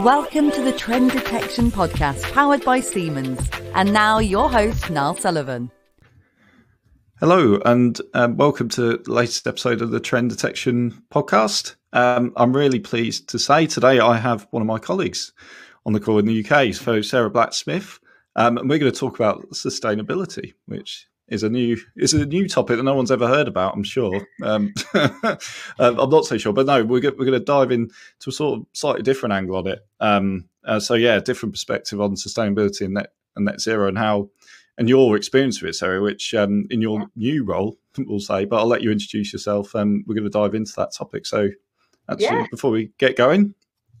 Welcome to the Trend Detection Podcast, powered by Siemens. And now, your host, Niall Sullivan. Hello, and um, welcome to the latest episode of the Trend Detection Podcast. Um, I'm really pleased to say today I have one of my colleagues on the call in the UK, so Sarah Blacksmith, um, and we're going to talk about sustainability, which is a new is a new topic that no one's ever heard about. I'm sure. Um, uh, I'm not so sure, but no, we're we're going to dive into a sort of slightly different angle on it. Um, uh, so yeah, different perspective on sustainability and net and net zero and how and your experience with it, Sarah, which um, in your new role, we'll say. But I'll let you introduce yourself, and we're going to dive into that topic. So, actually, yeah. before we get going,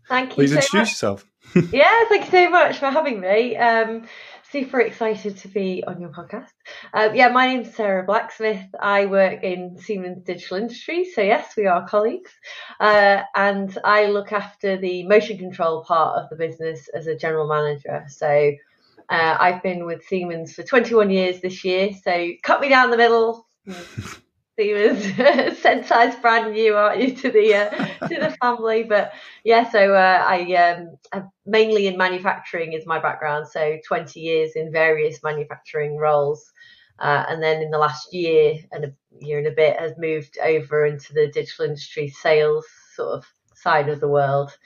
thank you. Please so introduce much. yourself. yeah, thank you so much for having me. Um, super excited to be on your podcast. Uh, yeah, my name's Sarah Blacksmith. I work in Siemens Digital Industries. So, yes, we are colleagues. Uh, and I look after the motion control part of the business as a general manager. So, uh, I've been with Siemens for 21 years this year. So, cut me down the middle. Siemens Senseye's brand new, aren't you, to the uh, to the family? But yeah, so uh, I um, mainly in manufacturing is my background. So 20 years in various manufacturing roles, uh, and then in the last year and a year and a bit has moved over into the digital industry sales sort of side of the world.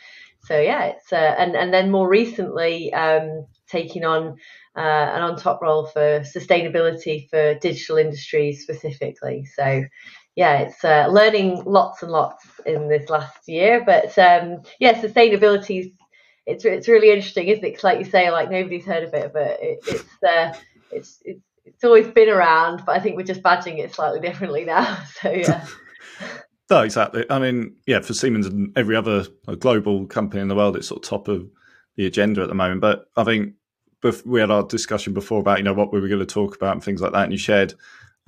So yeah, it's uh, and and then more recently um, taking on uh, an on top role for sustainability for digital industries specifically. So, yeah, it's uh, learning lots and lots in this last year. But um, yeah, sustainability it's it's really interesting, isn't it? Cause like you say, like nobody's heard of it, but it, it's uh, it's it's it's always been around, but I think we're just badging it slightly differently now. So yeah. No, exactly. I mean, yeah, for Siemens and every other global company in the world, it's sort of top of the agenda at the moment. But I think we had our discussion before about you know what we were going to talk about and things like that, and you shared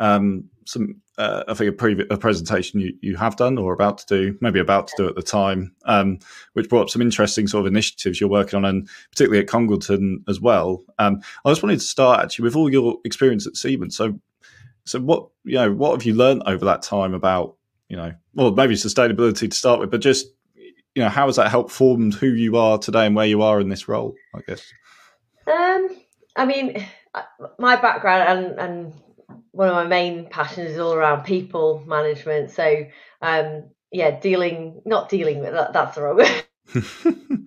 um, some, uh, I think a, pre- a presentation you, you have done or about to do, maybe about to do at the time, um, which brought up some interesting sort of initiatives you're working on, and particularly at Congleton as well. Um, I just wanted to start actually with all your experience at Siemens. So, so what you know, what have you learned over that time about you know, well, maybe sustainability to start with, but just you know, how has that helped formed who you are today and where you are in this role? I guess. Um, I mean, my background and, and one of my main passions is all around people management. So, um, yeah, dealing, not dealing with that, that's the wrong word.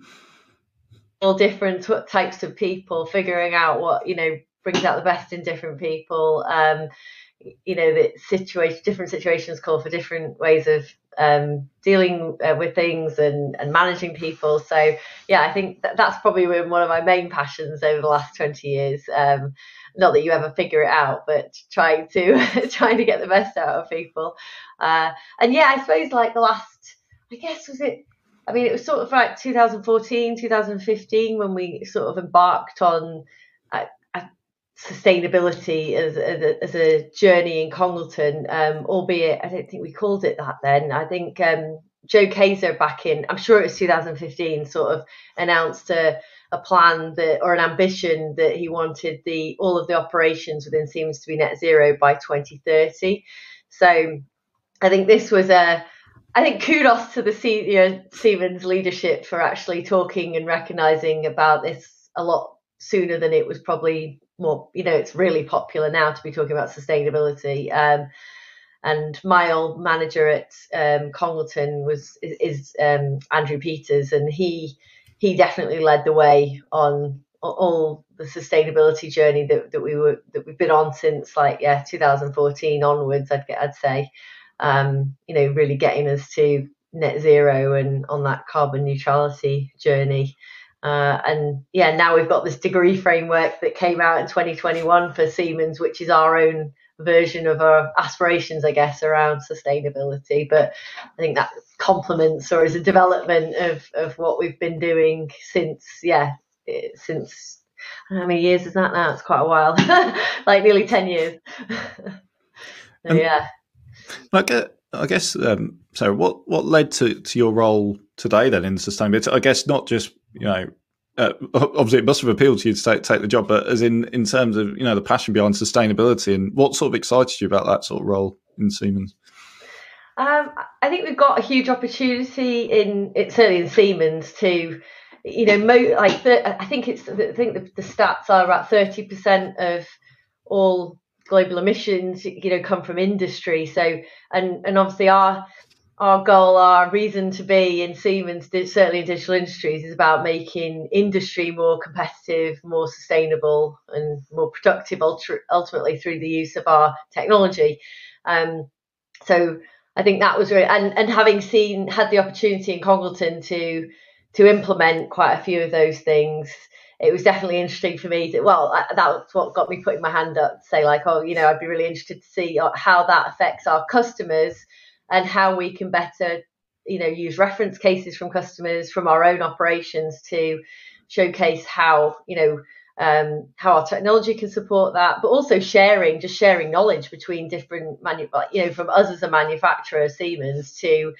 all different types of people, figuring out what, you know, brings out the best in different people. Um, you know, that situation, different situations call for different ways of um, dealing uh, with things and, and managing people. So yeah, I think that, that's probably been one of my main passions over the last 20 years. Um, not that you ever figure it out, but trying to trying to get the best out of people. Uh, and yeah, I suppose like the last, I guess was it. I mean, it was sort of like 2014, 2015 when we sort of embarked on sustainability as, as, a, as a journey in Congleton, um, albeit I don't think we called it that then. I think um, Joe Kaeser back in, I'm sure it was 2015, sort of announced a, a plan that or an ambition that he wanted the all of the operations within Siemens to be net zero by 2030. So I think this was a I think kudos to the senior Siemens leadership for actually talking and recognizing about this a lot sooner than it was probably more, you know, it's really popular now to be talking about sustainability. Um, and my old manager at um, Congleton was is, is um, Andrew Peters, and he he definitely led the way on all the sustainability journey that, that we were that we've been on since like yeah 2014 onwards. I'd I'd say, um, you know, really getting us to net zero and on that carbon neutrality journey. Uh, and yeah, now we've got this degree framework that came out in 2021 for Siemens, which is our own version of our aspirations, I guess, around sustainability. But I think that complements or is a development of, of what we've been doing since, yeah, since how many years is that now? It's quite a while, like nearly 10 years. so, yeah. Like, I guess, um, so what, what led to, to your role today then in sustainability? I guess not just you know, uh, obviously it must have appealed to you to take, take the job, but as in in terms of you know the passion behind sustainability and what sort of excited you about that sort of role in Siemens? Um, I think we've got a huge opportunity in certainly in Siemens to you know, mo- like I think it's I think the, the stats are about thirty percent of all global emissions, you know, come from industry. So, and and obviously our our goal, our reason to be in Siemens, certainly in digital industries, is about making industry more competitive, more sustainable, and more productive. Ultimately, through the use of our technology. Um, so I think that was really, and and having seen had the opportunity in Congleton to to implement quite a few of those things it was definitely interesting for me to, well, that's what got me putting my hand up to say, like, oh, you know, I'd be really interested to see uh, how that affects our customers and how we can better, you know, use reference cases from customers from our own operations to showcase how, you know, um, how our technology can support that, but also sharing, just sharing knowledge between different, manu- you know, from us as a manufacturer, Siemens, to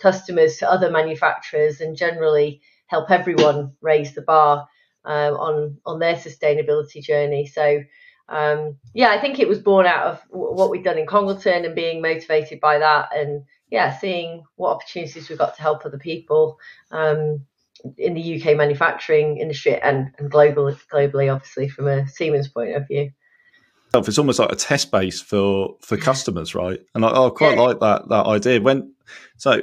customers, to other manufacturers, and generally help everyone raise the bar um, on on their sustainability journey. So um, yeah, I think it was born out of what we've done in Congleton and being motivated by that, and yeah, seeing what opportunities we've got to help other people um, in the UK manufacturing industry and, and global, globally, obviously from a Siemens point of view. It's almost like a test base for for customers, right? And I, I quite yeah. like that that idea. When so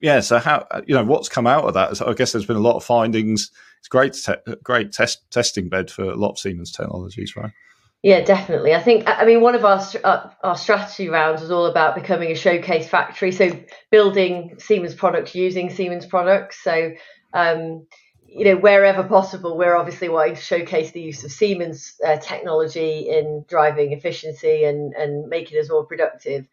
yeah, so how you know what's come out of that? I guess there's been a lot of findings it's great, te- great test testing bed for a lot of Siemens technologies, right? Yeah, definitely. I think, I mean, one of our uh, our strategy rounds was all about becoming a showcase factory. So building Siemens products using Siemens products. So, um, you know, wherever possible, we're obviously wanting to showcase the use of Siemens uh, technology in driving efficiency and and making us more productive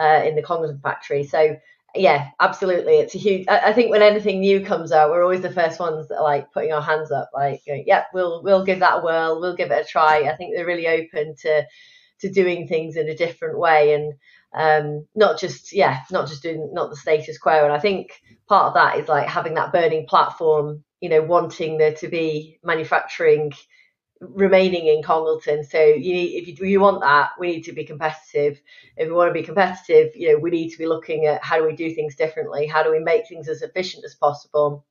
uh, in the Congleton factory. So yeah, absolutely. It's a huge. I, I, think when anything new comes out, we're always the first ones that are like putting our hands up, like, going, yeah, we'll we'll give that a whirl, we'll give it a try. I think they're really open to to doing things in a different way and um, not just yeah, not just doing not the status quo. And I think part of that is like having that burning platform, you know, wanting there to be manufacturing remaining in Congleton. So you need, if you, you want that, we need to be competitive. If we want to be competitive, you know, we need to be looking at how do we do things differently? How do we make things as efficient as possible?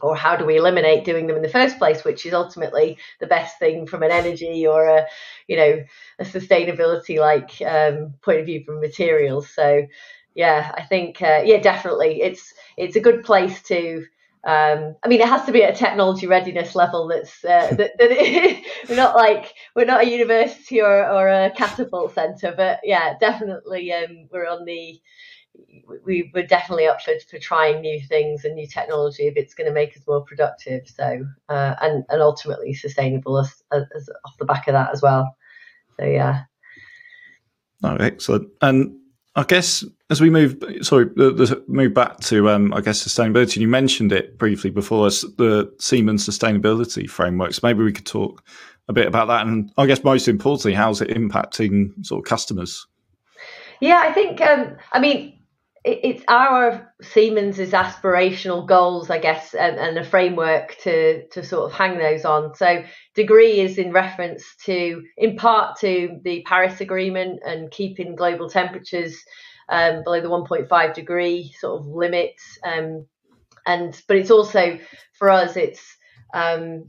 Or how do we eliminate doing them in the first place, which is ultimately the best thing from an energy or a, you know, a sustainability like um, point of view from materials. So, yeah, I think, uh, yeah, definitely, it's it's a good place to um, I mean, it has to be at a technology readiness level. That's uh, that, that we're not like we're not a university or, or a catapult center, but yeah, definitely um, we're on the we we're definitely up for, for trying new things and new technology if it's going to make us more productive. So uh, and and ultimately sustainable as, as off the back of that as well. So yeah. Oh, excellent. And I guess as we move, sorry, the, the move back to, um, I guess, sustainability. You mentioned it briefly before us, the Siemens sustainability frameworks. Maybe we could talk a bit about that, and I guess most importantly, how's it impacting sort of customers? Yeah, I think, um, I mean, it's our Siemens's aspirational goals, I guess, and, and, a framework to to sort of hang those on. So, degree is in reference to, in part, to the Paris Agreement and keeping global temperatures um, below the 1.5 degree sort of limit. Um, and but it's also for us, it's um,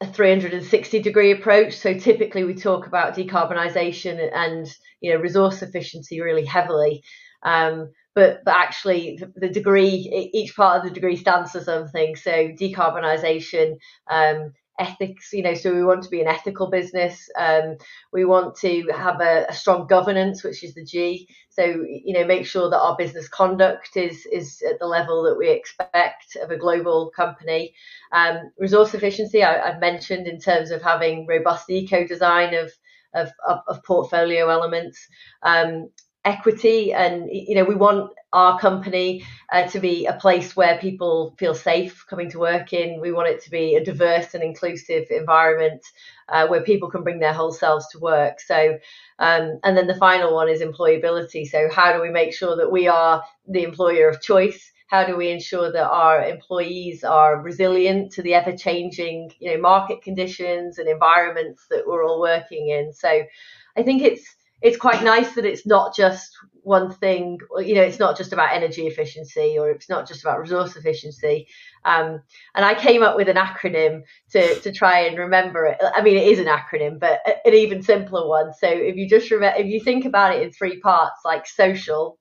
a 360 degree approach. So typically, we talk about decarbonisation and you know resource efficiency really heavily. Um, but but actually the, degree each part of the degree stands for something. So decarbonisation um, ethics you know so we want to be an ethical business um, we want to have a, a, strong governance which is the g. So you know make sure that our business conduct is is at the level that we expect of a global company. Um, resource efficiency I, have mentioned in terms of having robust eco design of of, of, of portfolio elements. Um, equity and you know we want our company uh, to be a place where people feel safe coming to work in. We want it to be a diverse and inclusive environment uh, where people can bring their whole selves to work. So um, and then the final one is employability. So how do we make sure that we are the employer of choice? How do we ensure that our employees are resilient to the ever changing you know market conditions and environments that we're all working in? So i think it's it's quite nice that it's not just one thing. You know, it's not just about energy efficiency or it's not just about resource efficiency. Um, and I came up with an acronym to to try and remember it. I mean, it is an acronym, but an even simpler one. So if you just remember, if you think about it in three parts, like social,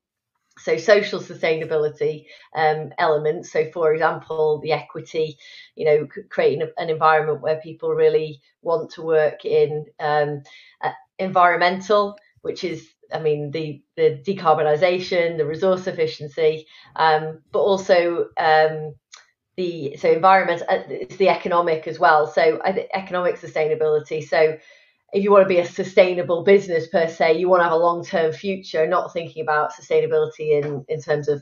so social sustainability um, elements so for example the equity you know creating an environment where people really want to work in um, uh, environmental which is i mean the the decarbonisation the resource efficiency um, but also um, the so environment uh, it's the economic as well so economic sustainability so if you want to be a sustainable business per se, you want to have a long term future, not thinking about sustainability in, in terms of,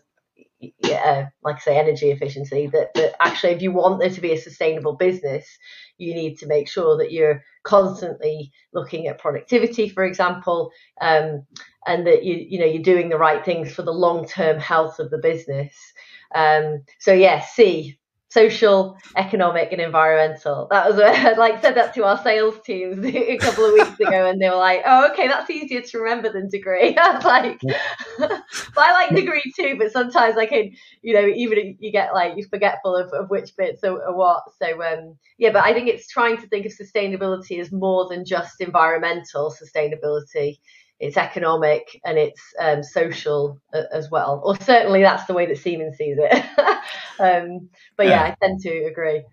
yeah, like I say, energy efficiency. That, that actually, if you want there to be a sustainable business, you need to make sure that you're constantly looking at productivity, for example, um, and that you you know you're doing the right things for the long term health of the business. Um, so yeah, C social, economic, and environmental. That was I like said that to our sales teams a couple of weeks ago, and they were like, "Oh, okay, that's easier to remember than degree." I was like, "I like degree too, but sometimes I can, you know, even you get like you're forgetful of, of which bits are, are what." So um, yeah, but I think it's trying to think of sustainability as more than just environmental sustainability it's economic and it's um, social uh, as well. Or certainly that's the way that Siemens sees it. um, but yeah, yeah, I tend to agree.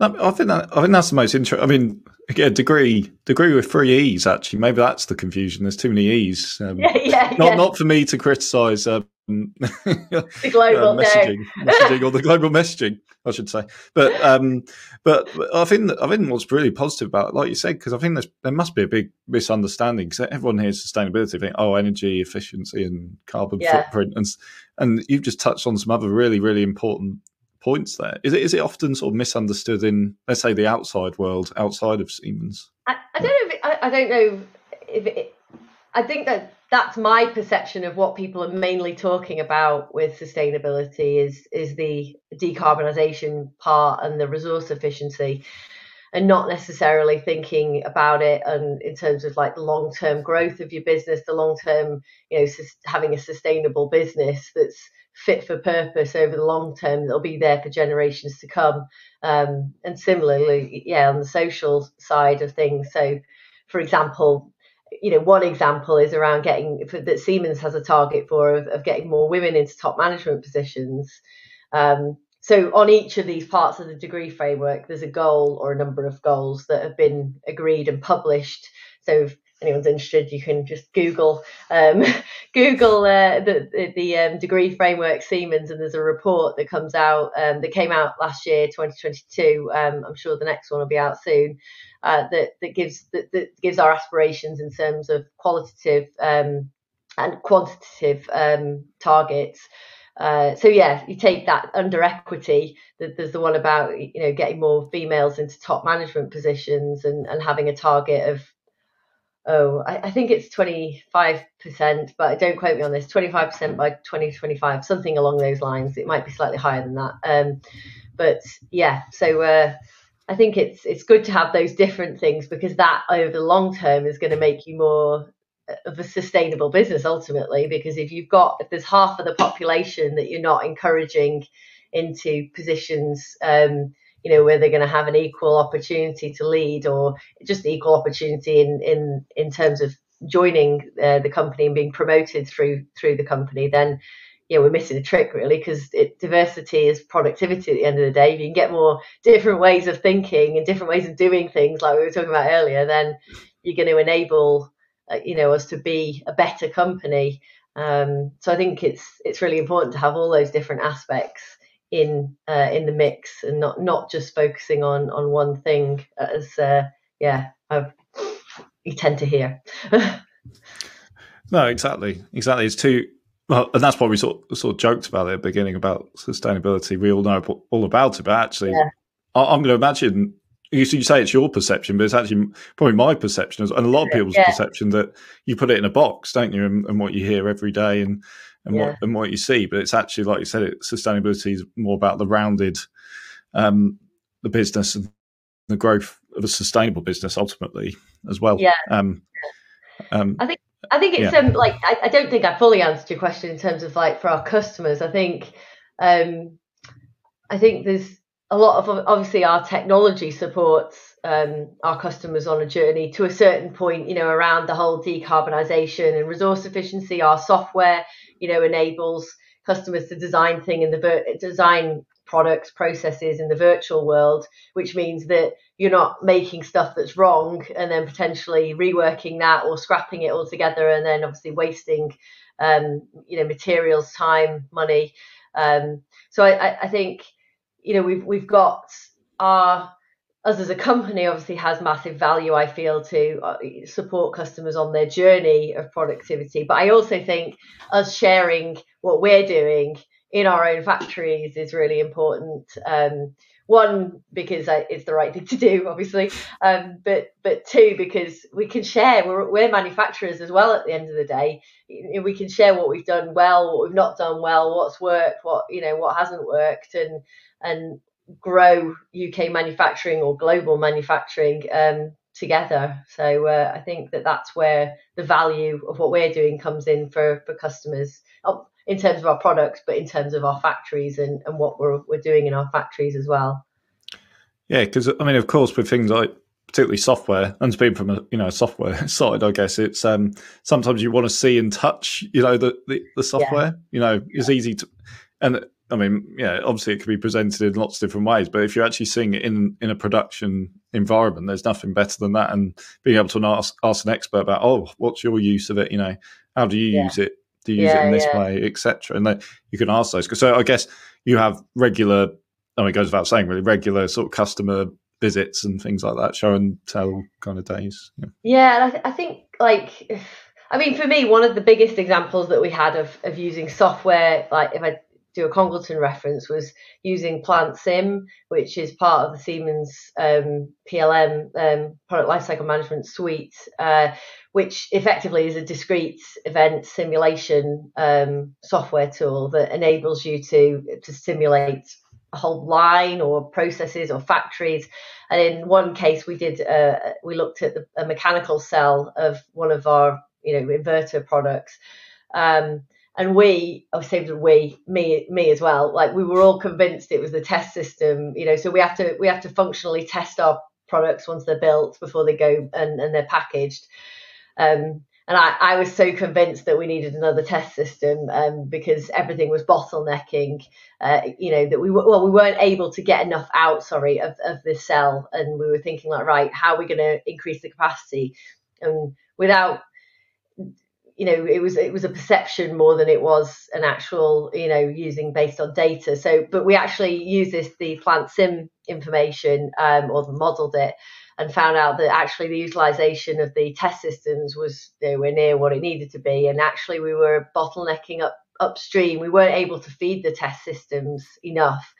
I think that I think that's the most interesting. I mean, again, degree degree with three E's. Actually, maybe that's the confusion. There's too many E's. Um, yeah, yeah, not yeah. not for me to criticise um, the global uh, messaging, no. messaging or the global messaging, I should say. But um, but I think I think what's really positive about, it, like you said, because I think there's, there must be a big misunderstanding because everyone hears sustainability, think oh energy efficiency and carbon yeah. footprint, and and you've just touched on some other really really important points there. Is it is it often sort of misunderstood in let's say the outside world, outside of Siemens? I, I don't know. If it, I, I, don't know if it, I think that that's my perception of what people are mainly talking about with sustainability is is the decarbonisation part and the resource efficiency and not necessarily thinking about it and in terms of like the long term growth of your business the long term you know having a sustainable business that's fit for purpose over the long term that'll be there for generations to come. Um, and similarly yeah on the social side of things. So for example you know, one example is around getting that Siemens has a target for of, of getting more women into top management positions. Um, so on each of these parts of the degree framework, there's a goal or a number of goals that have been agreed and published. So anyone's interested, you can just Google um, Google uh, the the um, degree framework Siemens, and there's a report that comes out um, that came out last year, 2022. Um, I'm sure the next one will be out soon. Uh, that that gives that, that, gives our aspirations in terms of qualitative um, and quantitative um, targets. Uh, so yeah, you take that under equity. There's the one about you know getting more females into top management positions and, and having a target of oh, I, I think it's 25%, but don't quote me on this, 25% by 2025, something along those lines. It might be slightly higher than that. Um, but yeah, so uh, I think it's it's good to have those different things because that over the long term is going to make you more of a sustainable business ultimately. Because if you've got if there's half of the population that you're not encouraging into positions um, you know where they're going to have an equal opportunity to lead or just equal opportunity in in in terms of joining uh, the company and being promoted through through the company then yeah we're missing a trick really because diversity is productivity at the end of the day. If you can get more different ways of thinking and different ways of doing things like we were talking about earlier then you're going to enable uh, you know us to be a better company. Um, so i think it's it's really important to have all those different aspects in uh, in the mix and not not just focusing on on one thing as uh, yeah I've, you tend to hear no exactly exactly it's too well and that's why we sort of, sort of joked about it at the beginning about sustainability we all know all about it but actually yeah. I, am going to imagine you, you say it's your perception, but it's actually probably my perception and a lot of people's yeah. perception that you put it in a box, don't you? And, and what you hear every day, and and yeah. what and what you see. But it's actually like you said, it, sustainability is more about the rounded, um, the business and the growth of a sustainable business ultimately as well. Yeah. Um, um, I think I think it's Yeah. um like I, I don't think I fully answered your question in terms of like for our customers. I think um I think there's a lot of obviously our technology supports um, our customers on a journey to a certain point, you know, around the whole decarbonisation and resource efficiency. Our software, you know, enables customers to design thing in the vir- design products processes in the virtual world, which means that you're not making stuff that's wrong and then potentially reworking that or scrapping it altogether and then obviously wasting, um, you know, materials, time, money. Um, so I, I, I think you know we've we've got our us as a company obviously has massive value i feel to uh, support customers on their journey of productivity. But i also think us sharing what we're doing in our own factories is really important um, one because it's the right thing to do obviously um, but but two because we can share we're, we're manufacturers as well at the end of the day. We can share what we've done well what we've not done well what's worked what you know what hasn't worked and and grow UK manufacturing or global manufacturing um, together. So uh, I think that that's where the value of what we're doing comes in for for customers in terms of our products, but in terms of our factories and, and what we're we're doing in our factories as well. Yeah, because I mean, of course, with things like particularly software, and speaking from a you know software side, I guess it's um, sometimes you want to see and touch, you know, the the, the software. Yeah. You know, it's easy to, and I mean, yeah, obviously it can be presented in lots of different ways, but if you're actually seeing it in in a production environment, there's nothing better than that. And being able to ask ask an expert about, oh, what's your use of it? You know, how do you yeah. use it? Do you use yeah, it in this yeah. way, etc. And then you can ask those. So I guess you have regular. I mean, it goes without saying, really regular sort of customer visits and things like that, show and tell kind of days. Yeah, yeah I, th- I think like. I mean, for me, one of the biggest examples that we had of, of using software, like if I do a Congleton reference was using Plant Sim, which is part of the Siemens um, PLM um, product lifecycle management suite, uh, which effectively is a discrete event simulation um, software tool that enables you to to simulate a whole line or processes or factories. And in one case, we did uh, we looked at the, a mechanical cell of one of our you know inverter products. Um, and we I say we me me as well like we were all convinced it was the test system you know so we have to we have to functionally test our products once they're built before they go and, and they're packaged. Um, and I, I was so convinced that we needed another test system um, because everything was bottlenecking uh, you know that we were well we weren't able to get enough out sorry of, of this cell. And we were thinking like right how are we going to increase the capacity? And without you know it was it was a perception more than it was an actual you know using based on data. So but we actually used this the plant sim information um, or modeled it and found out that actually the utilization of the test systems was nowhere near what it needed to be. And actually we were bottlenecking up upstream. We weren't able to feed the test systems enough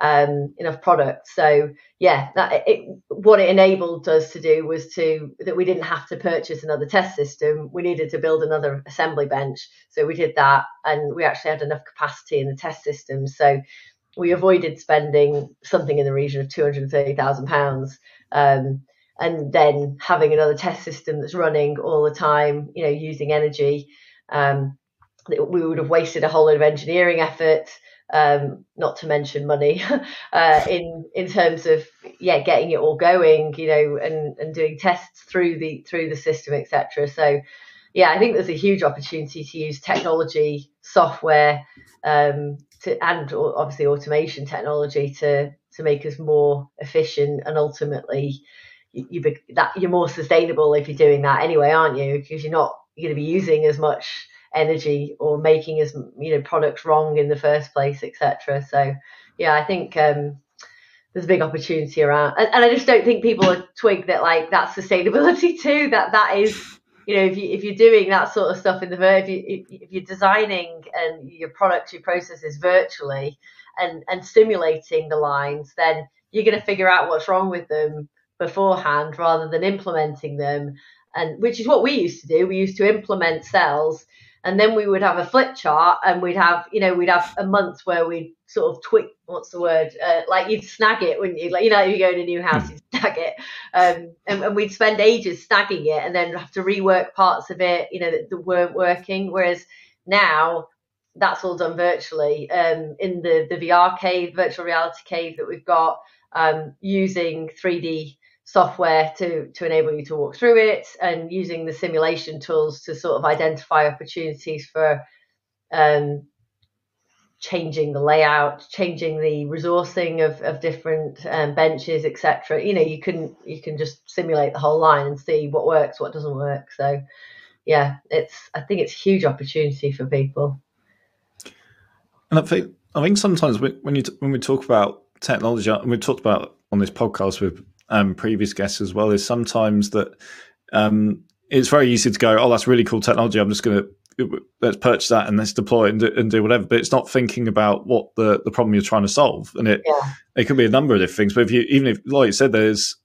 um, enough product. So yeah, that it, what it enabled us to do was to that we didn't have to purchase another test system. We needed to build another assembly bench. So we did that, and we actually had enough capacity in the test system. So we avoided spending something in the region of two hundred thirty thousand um, pounds. And then having another test system that's running all the time, you know, using energy, um, we would have wasted a whole lot of engineering effort um, not to mention money, uh, in in terms of yeah getting it all going, you know, and and doing tests through the through the system, etc. So yeah, I think there's a huge opportunity to use technology, software, um, to and obviously automation technology to to make us more efficient and ultimately you, you that you're more sustainable if you're doing that anyway, aren't you? Because you're not you're going to be using as much energy or making as you know products wrong in the first place, etc. So yeah, I think um, there's a big opportunity around, and, and I just don't think people are twig that like that's sustainability too. That that is you know, if you if you're doing that sort of stuff in the if you if you're designing and your products, your processes virtually and and simulating the lines, then you're going to figure out what's wrong with them beforehand rather than implementing them. And which is what we used to do. We used to implement cells and then we would have a flip chart and we'd have you know we'd have a month where we'd sort of tweak what's the word uh, like you'd snag it wouldn't you? Like you know if you go in a new house hmm. you'd snag it. Um, and, and, we'd spend ages snagging it and then have to rework parts of it you know that, that weren't working. Whereas now that's all done virtually um, in the the VR cave virtual reality cave that we've got um, using 3D software to to enable you to walk through it and using the simulation tools to sort of identify opportunities for um, changing the layout changing the resourcing of, of different um, benches etc you know you can you can just simulate the whole line and see what works what doesn't work. So yeah it's i think it's a huge opportunity for people. And i think i think sometimes when you when we talk about technology and we've talked about on this podcast with um, previous guests as well is sometimes that um, it's very easy to go, oh, that's really cool technology. I'm just going to let's purchase that and let's deploy it and do, and do, whatever. But it's not thinking about what the, the problem you're trying to solve, and it yeah. it could be a number of different things. But if you even if like you said, there's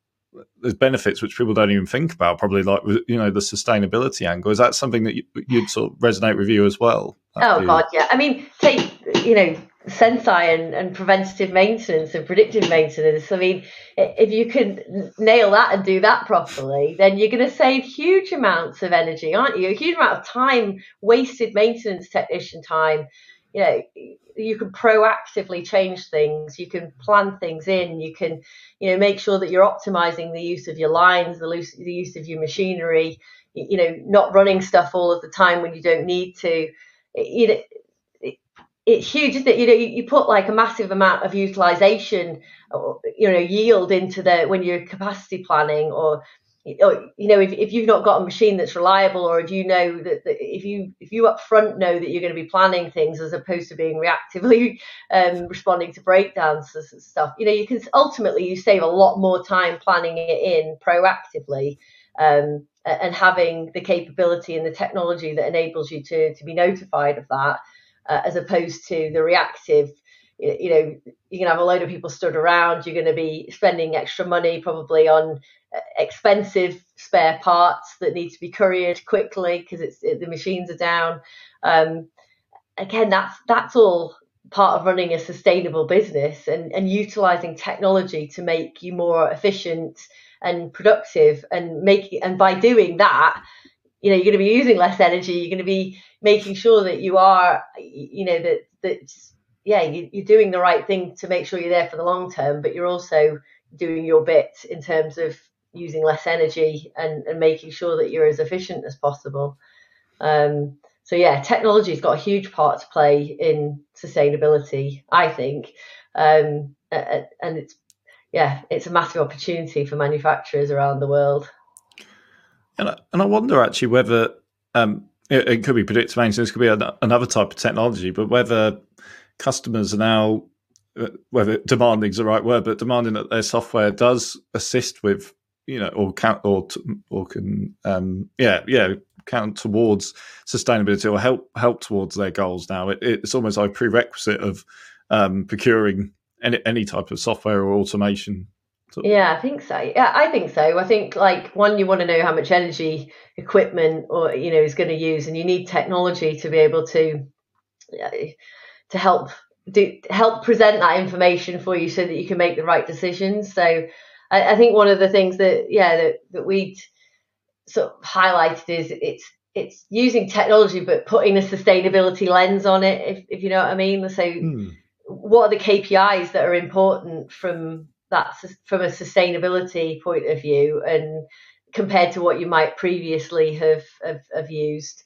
there's benefits which people don't even think about. Probably like you know the sustainability angle. Is that something that you, would sort of resonate with you as well? Oh God, yeah. I mean, take you know Senseye and, and preventative maintenance and predictive maintenance. I mean, if you can nail that and do that properly, then you're going to save huge amounts of energy, aren't you? A huge amount of time, wasted maintenance technician time. You know, you can proactively change things. You can plan things in. You can, you know, make sure that you're optimizing the use of your lines, the use, the use of your machinery. You know, not running stuff all of the time when you don't need to. You know, it's huge, isn't it? You know, you, you put like a massive amount of utilization, you know, yield into the when you're capacity planning, or, you know, if, if you've not got a machine that's reliable, or if you know that, that if you if you up front know that you're going to be planning things as opposed to being reactively um, responding to breakdowns and stuff, you know, you can ultimately you save a lot more time planning it in proactively. Um, and having the capability and the technology that enables you to to be notified of that uh, as opposed to the reactive you know you're gonna have a load of people stood around you're going to be spending extra money probably on uh, expensive spare parts that need to be couriered quickly because it's it, the machines are down. Um, again that's that's all part of running a sustainable business and, and utilizing technology to make you more efficient and productive and make and by doing that you know you're going to be using less energy you're going to be making sure that you are you know that that yeah you, you're doing the right thing to make sure you're there for the long term but you're also doing your bit in terms of using less energy and, and making sure that you're as efficient as possible. Um, so yeah technology's got a huge part to play in sustainability i think. Um, and it's yeah it's a massive opportunity for manufacturers around the world and I, wonder actually whether um, it, it, could be predictive maintenance, could be an, another type of technology, but whether customers are now, uh, whether demanding is the right word, but demanding that their software does assist with, you know, or count or or can, um, yeah, yeah, count towards sustainability or help help towards their goals. Now it, it's almost like a prerequisite of um, procuring any any type of software or automation yeah, I think so. Yeah, I think so. I think like one, you want to know how much energy equipment or you know is going to use, and you need technology to be able to yeah, to help do help present that information for you so that you can make the right decisions. So I, I think one of the things that yeah that that we sort of highlighted is it's it's using technology but putting a sustainability lens on it if, if you know what i mean so hmm. what are the kpis that are important from that's from a sustainability point of view and compared to what you might previously have, have, have used.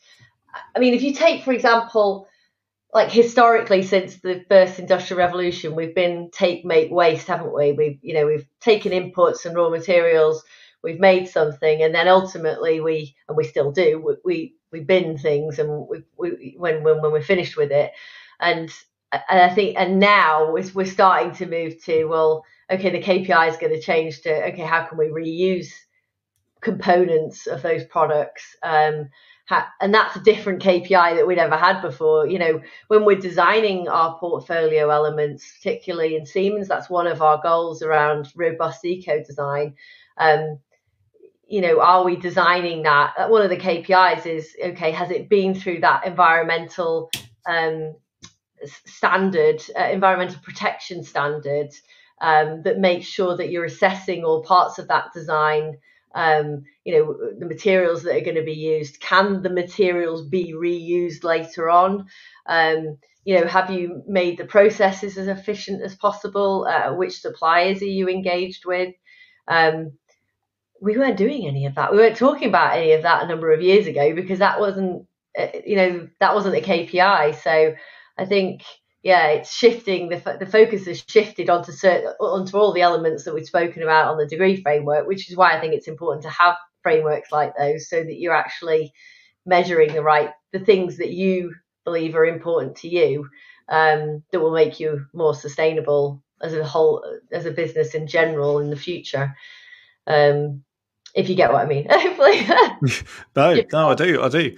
I mean, if you take, for example, like historically since the first industrial revolution, we've been take, make, waste, haven't we? We've, you know, we've taken inputs and raw materials, we've made something, and then ultimately we, and we still do, we, we, we bin things and we, we, when, when, when we're finished with it. And, and I think, and now we're, starting to move to, well, okay, the KPI is going to change to, okay, how can we reuse components of those products? Um, and that's a different KPI that we'd ever had before. You know, when we're designing our portfolio elements, particularly in Siemens, that's one of our goals around robust eco design. Um, you know, are we designing that? One of the KPIs is okay, has it been through that environmental um, standard, uh, environmental protection standard um, that makes sure that you're assessing all parts of that design? Um, you know, the materials that are going to be used. Can the materials be reused later on? Um, you know, have you made the processes as efficient as possible? Uh, which suppliers are you engaged with? Um, we weren't doing any of that. We weren't talking about any of that a number of years ago because that wasn't, uh, you know, that wasn't a KPI. So I think, yeah, it's shifting. The, the focus has shifted onto certain, onto all the elements that we've spoken about on the degree framework, which is why I think it's important to have frameworks like those so that you're actually measuring the right, the things that you believe are important to you um, that will make you more sustainable as a whole, as a business in general in the future. Um, if you get what I mean. Hopefully. no, no, I do. I do.